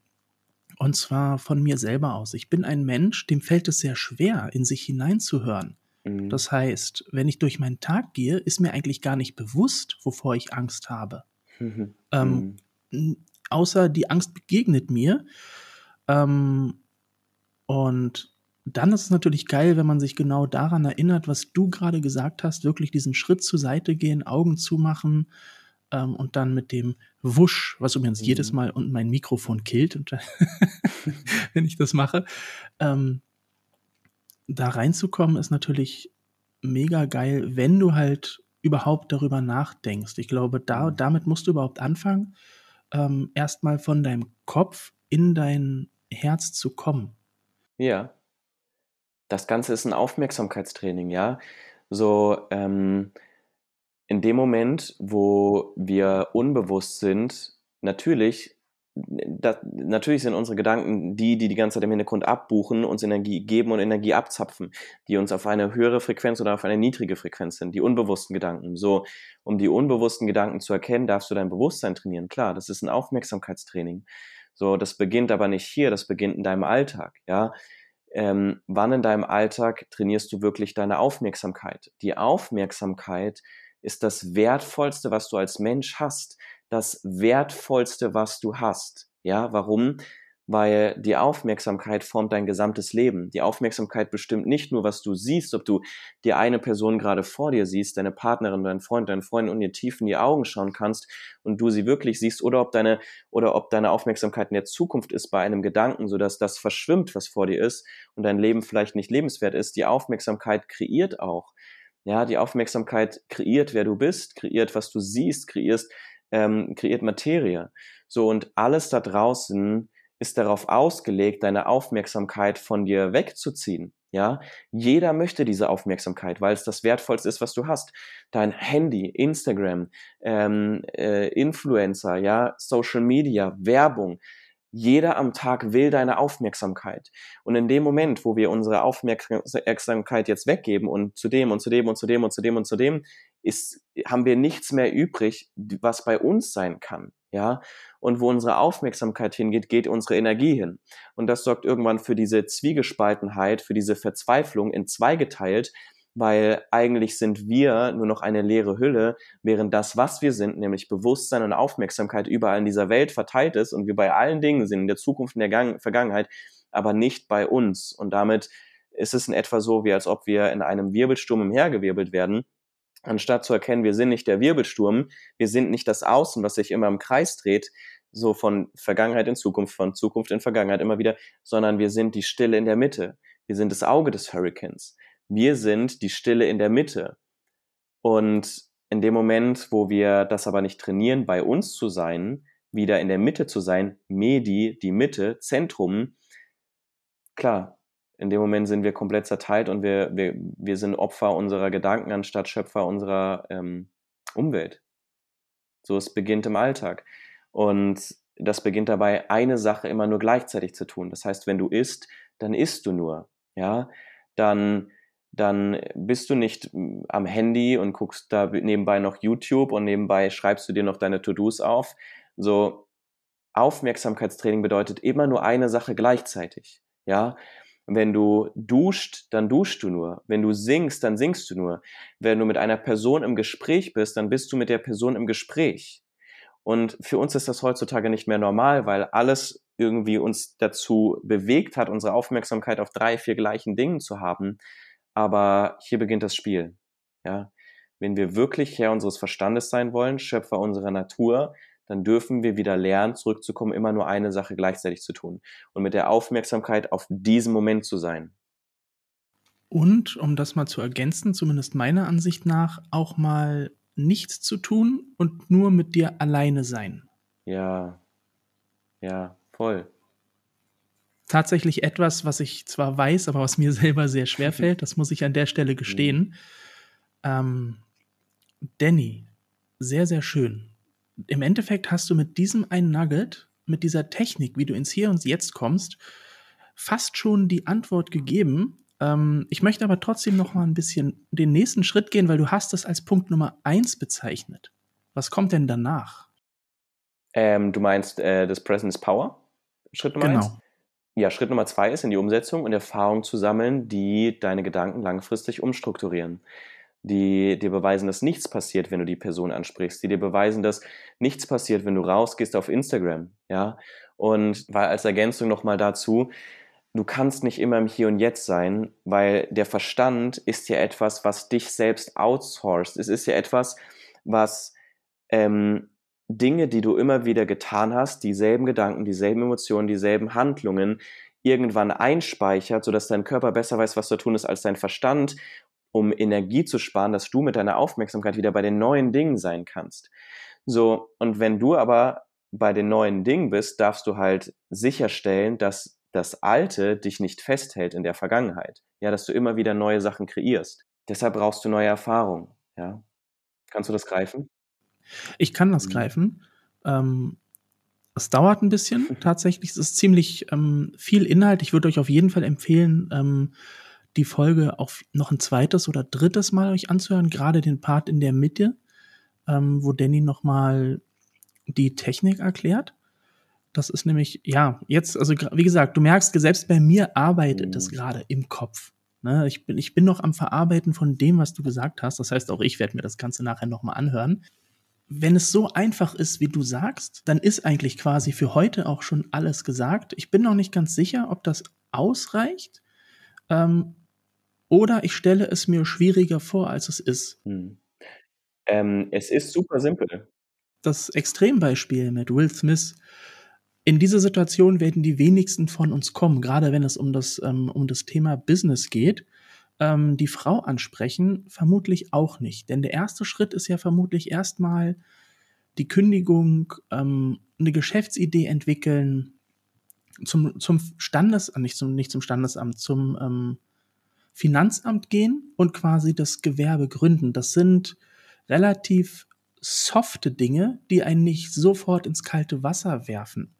B: Und zwar von mir selber aus. Ich bin ein Mensch, dem fällt es sehr schwer, in sich hineinzuhören. Mhm. Das heißt, wenn ich durch meinen Tag gehe, ist mir eigentlich gar nicht bewusst, wovor ich Angst habe. Mhm. Ähm, mhm. Außer die Angst begegnet mir. Ähm, und dann ist es natürlich geil, wenn man sich genau daran erinnert, was du gerade gesagt hast, wirklich diesen Schritt zur Seite gehen, Augen zumachen ähm, und dann mit dem Wusch, was übrigens mhm. jedes Mal unten mein Mikrofon killt, und, wenn ich das mache, ähm, da reinzukommen, ist natürlich mega geil, wenn du halt überhaupt darüber nachdenkst. Ich glaube, da, mhm. damit musst du überhaupt anfangen, ähm, erstmal von deinem Kopf in dein Herz zu kommen.
C: Ja. Das Ganze ist ein Aufmerksamkeitstraining, ja. So, ähm, in dem Moment, wo wir unbewusst sind, natürlich, das, natürlich sind unsere Gedanken die, die die ganze Zeit im Hintergrund abbuchen, uns Energie geben und Energie abzapfen, die uns auf eine höhere Frequenz oder auf eine niedrige Frequenz sind, die unbewussten Gedanken. So, um die unbewussten Gedanken zu erkennen, darfst du dein Bewusstsein trainieren. Klar, das ist ein Aufmerksamkeitstraining. So, das beginnt aber nicht hier, das beginnt in deinem Alltag, ja. Ähm, wann in deinem Alltag trainierst du wirklich deine Aufmerksamkeit? Die Aufmerksamkeit ist das Wertvollste, was du als Mensch hast. Das Wertvollste, was du hast. Ja, warum? Weil die Aufmerksamkeit formt dein gesamtes Leben. Die Aufmerksamkeit bestimmt nicht nur, was du siehst, ob du die eine Person gerade vor dir siehst, deine Partnerin, dein Freund, dein Freund und ihr tief in die Augen schauen kannst und du sie wirklich siehst oder ob deine, oder ob deine Aufmerksamkeit in der Zukunft ist bei einem Gedanken, sodass das verschwimmt, was vor dir ist und dein Leben vielleicht nicht lebenswert ist. Die Aufmerksamkeit kreiert auch. Ja, die Aufmerksamkeit kreiert, wer du bist, kreiert, was du siehst, kreierst, ähm, kreiert Materie. So, und alles da draußen ist darauf ausgelegt, deine Aufmerksamkeit von dir wegzuziehen. Ja, jeder möchte diese Aufmerksamkeit, weil es das Wertvollste ist, was du hast. Dein Handy, Instagram, ähm, äh, Influencer, ja, Social Media, Werbung, jeder am Tag will deine Aufmerksamkeit. Und in dem Moment, wo wir unsere Aufmerksamkeit jetzt weggeben und zu dem und zu dem und zu dem und zu dem und zu dem, ist, haben wir nichts mehr übrig, was bei uns sein kann. Ja, und wo unsere Aufmerksamkeit hingeht, geht unsere Energie hin. Und das sorgt irgendwann für diese Zwiegespaltenheit, für diese Verzweiflung in zwei geteilt, weil eigentlich sind wir nur noch eine leere Hülle, während das, was wir sind, nämlich Bewusstsein und Aufmerksamkeit überall in dieser Welt verteilt ist und wir bei allen Dingen sind, in der Zukunft, in der Gang Vergangenheit, aber nicht bei uns. Und damit ist es in etwa so, wie als ob wir in einem Wirbelsturm umhergewirbelt werden, anstatt zu erkennen, wir sind nicht der Wirbelsturm, wir sind nicht das Außen, was sich immer im Kreis dreht, so von Vergangenheit in Zukunft, von Zukunft in Vergangenheit immer wieder, sondern wir sind die Stille in der Mitte. Wir sind das Auge des Hurricanes wir sind die Stille in der Mitte. Und in dem Moment, wo wir das aber nicht trainieren, bei uns zu sein, wieder in der Mitte zu sein, Medi, die Mitte, Zentrum, klar, in dem Moment sind wir komplett zerteilt und wir, wir, wir sind Opfer unserer Gedanken anstatt Schöpfer unserer ähm, Umwelt. So, es beginnt im Alltag. Und das beginnt dabei, eine Sache immer nur gleichzeitig zu tun. Das heißt, wenn du isst, dann isst du nur. Ja, dann dann bist du nicht hm, am Handy und guckst da nebenbei noch YouTube und nebenbei schreibst du dir noch deine To-Dos auf. So Aufmerksamkeitstraining bedeutet immer nur eine Sache gleichzeitig. Ja, wenn du duscht, dann duschst du nur. Wenn du singst, dann singst du nur. Wenn du mit einer Person im Gespräch bist, dann bist du mit der Person im Gespräch. Und für uns ist das heutzutage nicht mehr normal, weil alles irgendwie uns dazu bewegt hat, unsere Aufmerksamkeit auf drei, vier gleichen Dingen zu haben. Aber hier beginnt das Spiel. Ja, wenn wir wirklich Herr unseres Verstandes sein wollen, Schöpfer unserer Natur, dann dürfen wir wieder lernen, zurückzukommen, immer nur eine Sache gleichzeitig zu tun und mit der Aufmerksamkeit auf diesen Moment zu sein.
B: Und um das mal zu ergänzen, zumindest meiner Ansicht nach, auch mal nichts zu tun und nur mit dir alleine sein.
C: Ja, ja, voll.
B: Tatsächlich etwas, was ich zwar weiß, aber was mir selber sehr schwer fällt, das muss ich an der Stelle gestehen. Ähm, Danny, sehr, sehr schön. Im Endeffekt hast du mit diesem einen Nugget, mit dieser Technik, wie du ins Hier und Jetzt kommst, fast schon die Antwort gegeben. Ähm, ich möchte aber trotzdem noch mal ein bisschen den nächsten Schritt gehen, weil du hast es als Punkt Nummer eins bezeichnet. Was kommt denn danach?
C: Ähm, du meinst äh, das Present is Power? Schritt Nummer
B: Genau.
C: eins? Ja, Schritt Nummer zwei ist in die Umsetzung und Erfahrung zu sammeln, die deine Gedanken langfristig umstrukturieren. Die dir beweisen, dass nichts passiert, wenn du die Person ansprichst. Die dir beweisen, dass nichts passiert, wenn du rausgehst auf Instagram. Ja. Und weil als Ergänzung nochmal dazu, du kannst nicht immer im Hier und Jetzt sein, weil der Verstand ist ja etwas, was dich selbst outsourced. Es ist ja etwas, was ähm, Dinge, die du immer wieder getan hast, dieselben Gedanken, dieselben Emotionen, dieselben Handlungen irgendwann einspeichert, sodass dein Körper besser weiß, was zu tun ist als dein Verstand, um Energie zu sparen, dass du mit deiner Aufmerksamkeit wieder bei den neuen Dingen sein kannst. So, und wenn du aber bei den neuen Dingen bist, darfst du halt sicherstellen, dass das Alte dich nicht festhält in der Vergangenheit. Ja, dass du immer wieder neue Sachen kreierst. Deshalb brauchst du neue Erfahrungen. Ja. Kannst du das greifen?
B: Ich kann das
C: Mhm.
B: greifen. Ähm, es dauert ein bisschen tatsächlich. Es ist ziemlich ähm, viel Inhalt. Ich würde euch auf jeden Fall empfehlen, ähm, die Folge auch noch ein zweites oder drittes Mal euch anzuhören, gerade den Part in der Mitte, ähm, wo Danny nochmal die Technik erklärt. Das ist nämlich, ja, jetzt, also wie gesagt, du merkst, selbst bei mir arbeitet es
C: Mhm.
B: gerade im Kopf. Ne? Ich, bin, ich bin noch am Verarbeiten von dem, was du gesagt hast. Das heißt, auch ich werde mir das Ganze nachher nochmal anhören. Wenn es so einfach ist, wie du sagst, dann ist eigentlich quasi für heute auch schon alles gesagt. Ich bin noch nicht ganz sicher, ob das ausreicht. Ähm, oder ich stelle es mir schwieriger vor, als es ist.
C: Hm. Ähm, es ist super simpel.
B: das Extrembeispiel mit Will Smith. In diese Situation werden die wenigsten von uns kommen, gerade wenn es um das, ähm, um das Thema Business geht. Ähm, die Frau ansprechen, vermutlich auch nicht. Denn der erste Schritt ist ja vermutlich erstmal die Kündigung, ähm, eine Geschäftsidee entwickeln, zum, zum Standes, äh, nicht zum, nicht zum Standesamt, zum ähm, Finanzamt gehen und quasi das Gewerbe gründen. Das sind relativ softe Dinge, die einen nicht sofort ins kalte Wasser werfen.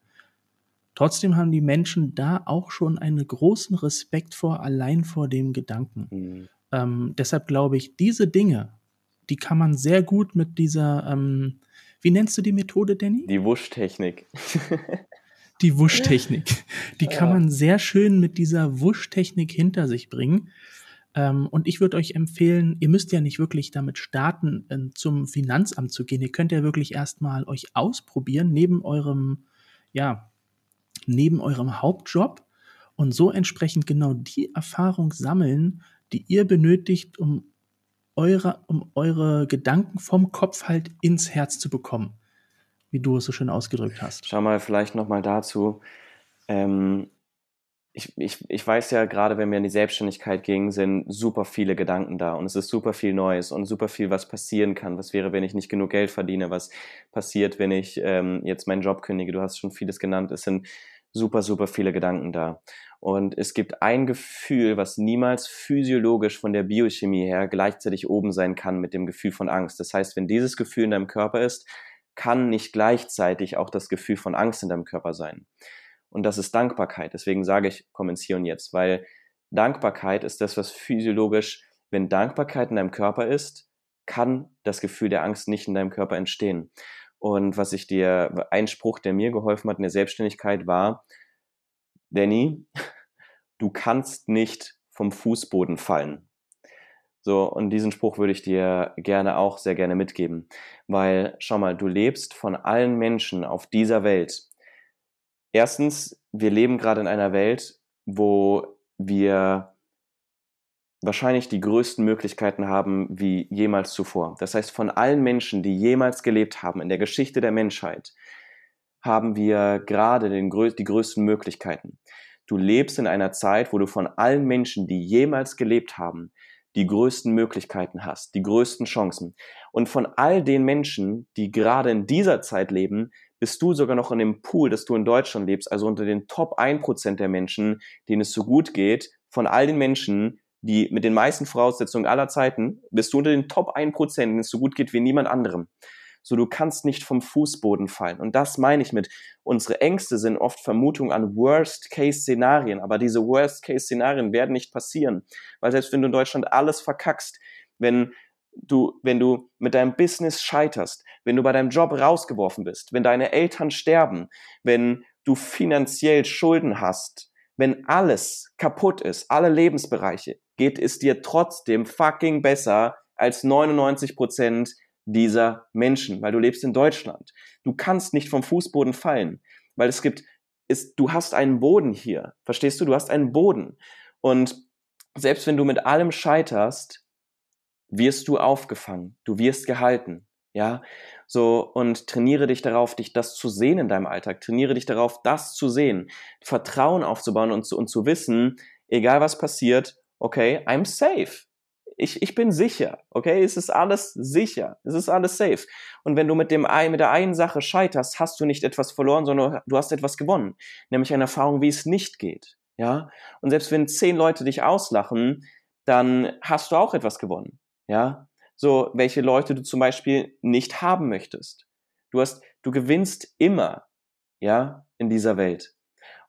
B: Trotzdem haben die Menschen da auch schon einen großen Respekt vor, allein vor dem Gedanken.
C: Hm.
B: Ähm, deshalb glaube ich, diese Dinge, die kann man sehr gut mit dieser, ähm, wie nennst du die Methode, Danny?
C: Die Wuschtechnik.
B: Die Wuschtechnik. Die kann man sehr schön mit dieser Wuschtechnik hinter sich bringen. Ähm, und ich würde euch empfehlen, ihr müsst ja nicht wirklich damit starten, ähm, zum Finanzamt zu gehen. Ihr könnt ja wirklich erstmal euch ausprobieren, neben eurem, ja, neben eurem Hauptjob und so entsprechend genau die Erfahrung sammeln, die ihr benötigt, um eure, um eure Gedanken vom Kopf halt ins Herz zu bekommen. Wie du es so schön ausgedrückt hast.
C: Schau mal, vielleicht nochmal dazu. Ähm, ich, ich, ich weiß ja, gerade wenn wir in die Selbstständigkeit gingen, sind super viele Gedanken da und es ist super viel Neues und super viel, was passieren kann. Was wäre, wenn ich nicht genug Geld verdiene? Was passiert, wenn ich ähm, jetzt meinen Job kündige? Du hast schon vieles genannt. Es sind super, super viele Gedanken da. Und es gibt ein Gefühl, was niemals physiologisch von der Biochemie her gleichzeitig oben sein kann mit dem Gefühl von Angst. Das heißt, wenn dieses Gefühl in deinem Körper ist, kann nicht gleichzeitig auch das Gefühl von Angst in deinem Körper sein. Und das ist Dankbarkeit. Deswegen sage ich, komm ins Hier und Jetzt, weil Dankbarkeit ist das, was physiologisch, wenn Dankbarkeit in deinem Körper ist, kann das Gefühl der Angst nicht in deinem Körper entstehen. Und was ich dir, ein Spruch, der mir geholfen hat in der Selbstständigkeit war, Danny, du kannst nicht vom Fußboden fallen. So, und diesen Spruch würde ich dir gerne auch sehr gerne mitgeben. Weil, schau mal, du lebst von allen Menschen auf dieser Welt. Erstens, wir leben gerade in einer Welt, wo wir wahrscheinlich die größten Möglichkeiten haben wie jemals zuvor. Das heißt, von allen Menschen, die jemals gelebt haben in der Geschichte der Menschheit, haben wir gerade den, die größten Möglichkeiten. du lebst in einer Zeit, wo du von allen Menschen, die jemals gelebt haben, die größten Möglichkeiten hast, die größten Chancen. Und von all den Menschen, die gerade in dieser Zeit leben, bist du sogar noch in dem Pool, dass du in Deutschland lebst, also unter den Top 1% der Menschen, denen es so gut geht, von all den Menschen, die mit den meisten Voraussetzungen aller Zeiten, bist du unter den Top 1%, denen es so gut geht wie niemand anderem. So, du kannst nicht vom Fußboden fallen. Und das meine ich mit, unsere Ängste sind oft Vermutungen an Worst-Case-Szenarien, aber diese Worst-Case-Szenarien werden nicht passieren. Weil selbst wenn du in Deutschland alles verkackst, wenn du, wenn du mit deinem Business scheiterst, wenn du bei deinem Job rausgeworfen bist, wenn deine Eltern sterben, wenn du finanziell Schulden hast, wenn alles kaputt ist, alle Lebensbereiche, geht es dir trotzdem fucking besser als 99 Prozent dieser Menschen, weil du lebst in Deutschland. Du kannst nicht vom Fußboden fallen, weil es gibt, ist, du hast einen Boden hier. Verstehst du? Du hast einen Boden. Und selbst wenn du mit allem scheiterst, wirst du aufgefangen. Du wirst gehalten. Ja, so und trainiere dich darauf, dich das zu sehen in deinem Alltag. Trainiere dich darauf, das zu sehen, Vertrauen aufzubauen und zu, und zu wissen, egal was passiert, okay, I'm safe ich, ich bin sicher, okay? Es ist alles sicher, es ist alles safe. Und wenn du mit, dem, mit der einen Sache scheiterst, hast du nicht etwas verloren, sondern du hast etwas gewonnen, nämlich eine Erfahrung, wie es nicht geht, ja? Und selbst wenn zehn Leute dich auslachen, dann hast du auch etwas gewonnen, ja? So, welche Leute du zum Beispiel nicht haben möchtest. Du hast, du gewinnst immer, ja, in dieser Welt.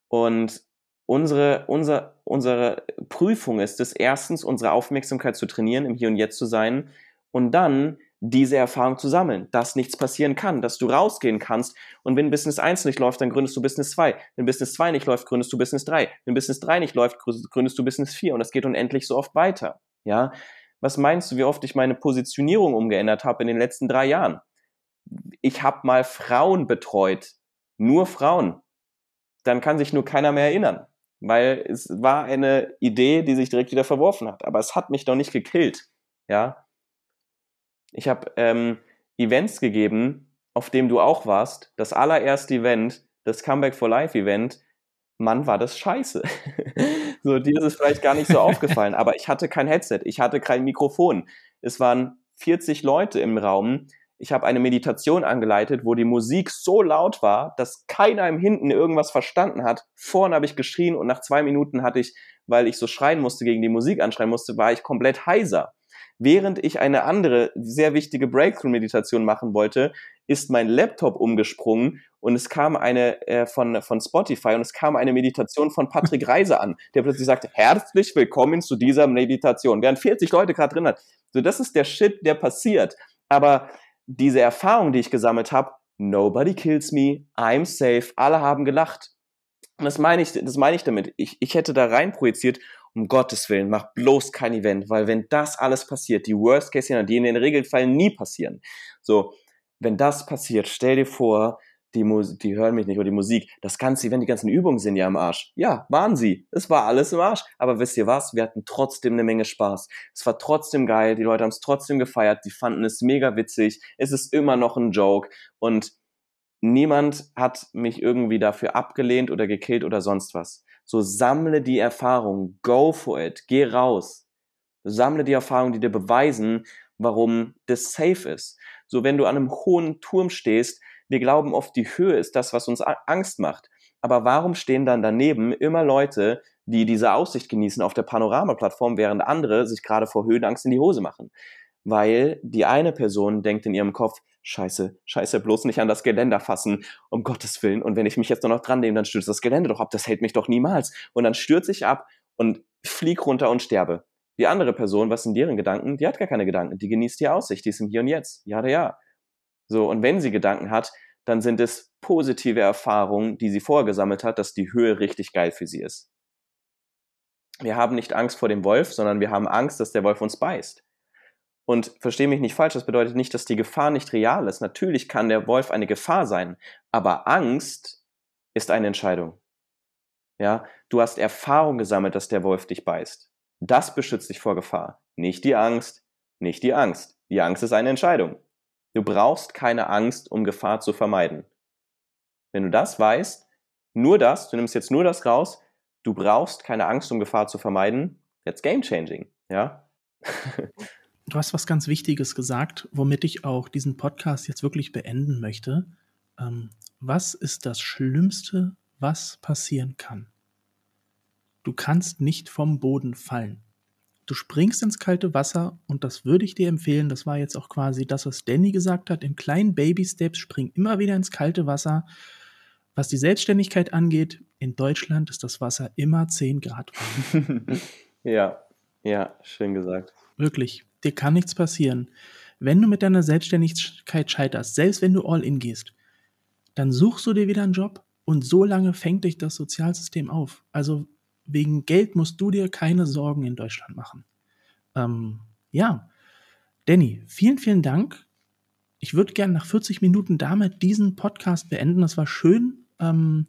C: Und unsere, unser, unsere Prüfung ist es, erstens unsere Aufmerksamkeit zu trainieren, im Hier und Jetzt zu sein und dann diese Erfahrung zu sammeln, dass nichts passieren kann, dass du rausgehen kannst und wenn Business 1 nicht läuft, dann gründest du Business 2. Wenn Business 2 nicht läuft, gründest du Business 3. Wenn Business 3 nicht läuft, gründest du Business 4 und das geht unendlich so oft weiter. Ja? Was meinst du, wie oft ich meine Positionierung umgeändert habe in den letzten drei Jahren? Ich habe mal Frauen betreut, nur Frauen. Dann kann sich nur keiner mehr erinnern weil es war eine Idee, die sich direkt wieder verworfen hat. Aber es hat mich doch nicht gekillt. Ja, ich habe ähm, Events gegeben, auf dem du auch warst. Das allererste Event, das Comeback for Life Event. Mann, war das scheiße. so, dir ist es vielleicht gar nicht so aufgefallen, aber ich hatte kein Headset, ich hatte kein Mikrofon. Es waren 40 Leute im Raum ich habe eine Meditation angeleitet, wo die Musik so laut war, dass keiner im Hinten irgendwas verstanden hat. Vorne habe ich geschrien und nach zwei Minuten hatte ich, weil ich so schreien musste, gegen die Musik anschreien musste, war ich komplett heiser. Während ich eine andere sehr wichtige Breakthrough-Meditation machen wollte, ist mein Laptop umgesprungen und es kam eine äh, von, von Spotify und es kam eine Meditation von Patrick Reise an, der plötzlich sagte, herzlich willkommen zu dieser Meditation, während 40 Leute gerade drin hat. So, das ist der Shit, der passiert. Aber diese Erfahrung, die ich gesammelt habe, nobody kills me, I'm safe, alle haben gelacht. Und das meine ich, das meine ich damit. Ich, ich hätte da rein projiziert, um Gottes Willen, mach bloß kein Event, weil wenn das alles passiert, die Worst Case Szenarien, die in den Regelfällen nie passieren. So, wenn das passiert, stell dir vor, die, Musik, die hören mich nicht, oder die Musik, das ganze Event, die ganzen Übungen sind ja im Arsch. Ja, waren sie. Es war alles im Arsch. Aber wisst ihr was? Wir hatten trotzdem eine Menge Spaß. Es war trotzdem geil. Die Leute haben es trotzdem gefeiert. Die fanden es mega witzig. Es ist immer noch ein Joke. Und niemand hat mich irgendwie dafür abgelehnt oder gekillt oder sonst was. So sammle die Erfahrung. Go for it. Geh raus. Sammle die Erfahrung, die dir beweisen, warum das safe ist. So, wenn du an einem hohen Turm stehst, wir glauben oft, die Höhe ist das, was uns Angst macht. Aber warum stehen dann daneben immer Leute, die diese Aussicht genießen auf der Panorama-Plattform, während andere sich gerade vor Höhenangst in die Hose machen? Weil die eine Person denkt in ihrem Kopf, Scheiße, Scheiße, bloß nicht an das Geländer fassen, um Gottes Willen. Und wenn ich mich jetzt nur noch dran nehme, dann stürzt das Gelände doch ab, das hält mich doch niemals. Und dann stürze ich ab und flieg runter und sterbe. Die andere Person, was sind deren Gedanken? Die hat gar keine Gedanken, die genießt die Aussicht, die ist im Hier und Jetzt. Ja, ja. So, und wenn sie Gedanken hat, dann sind es positive Erfahrungen, die sie vorgesammelt hat, dass die Höhe richtig geil für sie ist. Wir haben nicht Angst vor dem Wolf, sondern wir haben Angst, dass der Wolf uns beißt. Und verstehe mich nicht falsch, das bedeutet nicht, dass die Gefahr nicht real ist. Natürlich kann der Wolf eine Gefahr sein, aber Angst ist eine Entscheidung. Ja, du hast Erfahrung gesammelt, dass der Wolf dich beißt. Das beschützt dich vor Gefahr. Nicht die Angst, nicht die Angst. Die Angst ist eine Entscheidung. Du brauchst keine Angst, um Gefahr zu vermeiden. Wenn du das weißt, nur das, du nimmst jetzt nur das raus, du brauchst keine Angst, um Gefahr zu vermeiden. Jetzt game changing, ja.
B: du hast was ganz Wichtiges gesagt, womit ich auch diesen Podcast jetzt wirklich beenden möchte. Ähm, was ist das Schlimmste, was passieren kann? Du kannst nicht vom Boden fallen. Du springst ins kalte Wasser und das würde ich dir empfehlen. Das war jetzt auch quasi das, was Danny gesagt hat. In kleinen Baby-Steps spring immer wieder ins kalte Wasser. Was die Selbstständigkeit angeht, in Deutschland ist das Wasser immer 10 Grad
C: warm. ja, ja, schön gesagt.
B: Wirklich, dir kann nichts passieren. Wenn du mit deiner Selbstständigkeit scheiterst, selbst wenn du all in gehst, dann suchst du dir wieder einen Job und so lange fängt dich das Sozialsystem auf. Also wegen Geld musst du dir keine Sorgen in Deutschland machen. Ähm, ja, Danny, vielen, vielen Dank. Ich würde gerne nach 40 Minuten damit diesen Podcast beenden. Es war schön, ähm,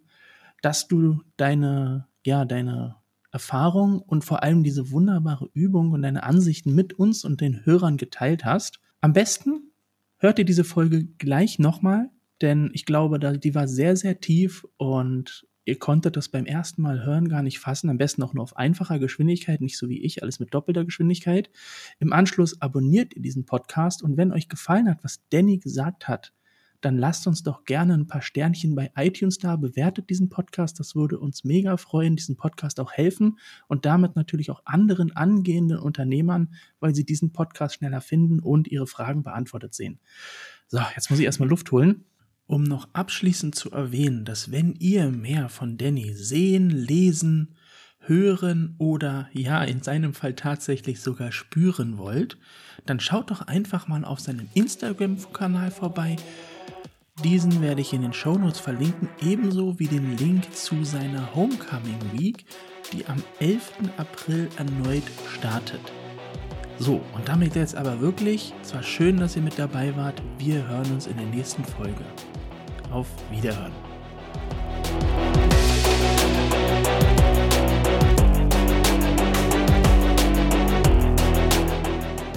B: dass du deine, ja, deine Erfahrung und vor allem diese wunderbare Übung und deine Ansichten mit uns und den Hörern geteilt hast. Am besten hört ihr diese Folge gleich nochmal, denn ich glaube, die war sehr, sehr tief und ihr konntet das beim ersten Mal hören gar nicht fassen. Am besten auch nur auf einfacher Geschwindigkeit, nicht so wie ich, alles mit doppelter Geschwindigkeit. Im Anschluss abonniert ihr diesen Podcast und wenn euch gefallen hat, was Danny gesagt hat, dann lasst uns doch gerne ein paar Sternchen bei iTunes da, bewertet diesen Podcast, das würde uns mega freuen, diesen Podcast auch helfen und damit natürlich auch anderen angehenden Unternehmern, weil sie diesen Podcast schneller finden und ihre Fragen beantwortet sehen. So, jetzt muss ich erstmal Luft holen. Um noch abschließend zu erwähnen, dass wenn ihr mehr von Danny sehen, lesen, hören oder ja, in seinem Fall tatsächlich sogar spüren wollt, dann schaut doch einfach mal auf seinem Instagram-Kanal vorbei diesen werde ich in den Shownotes verlinken, ebenso wie den Link zu seiner Homecoming Week, die am 11. April erneut startet. So, und damit jetzt aber wirklich, es war schön, dass ihr mit dabei wart. Wir hören uns in der nächsten Folge. Auf Wiederhören.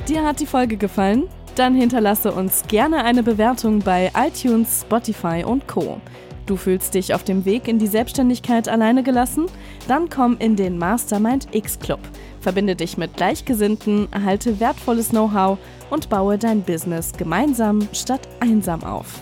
A: Dir hat die Folge gefallen? Dann hinterlasse uns gerne eine Bewertung bei iTunes, Spotify und Co. Du fühlst dich auf dem Weg in die Selbstständigkeit alleine gelassen? Dann komm in den Mastermind X Club. Verbinde dich mit Gleichgesinnten, erhalte wertvolles Know-how und baue dein Business gemeinsam statt einsam auf.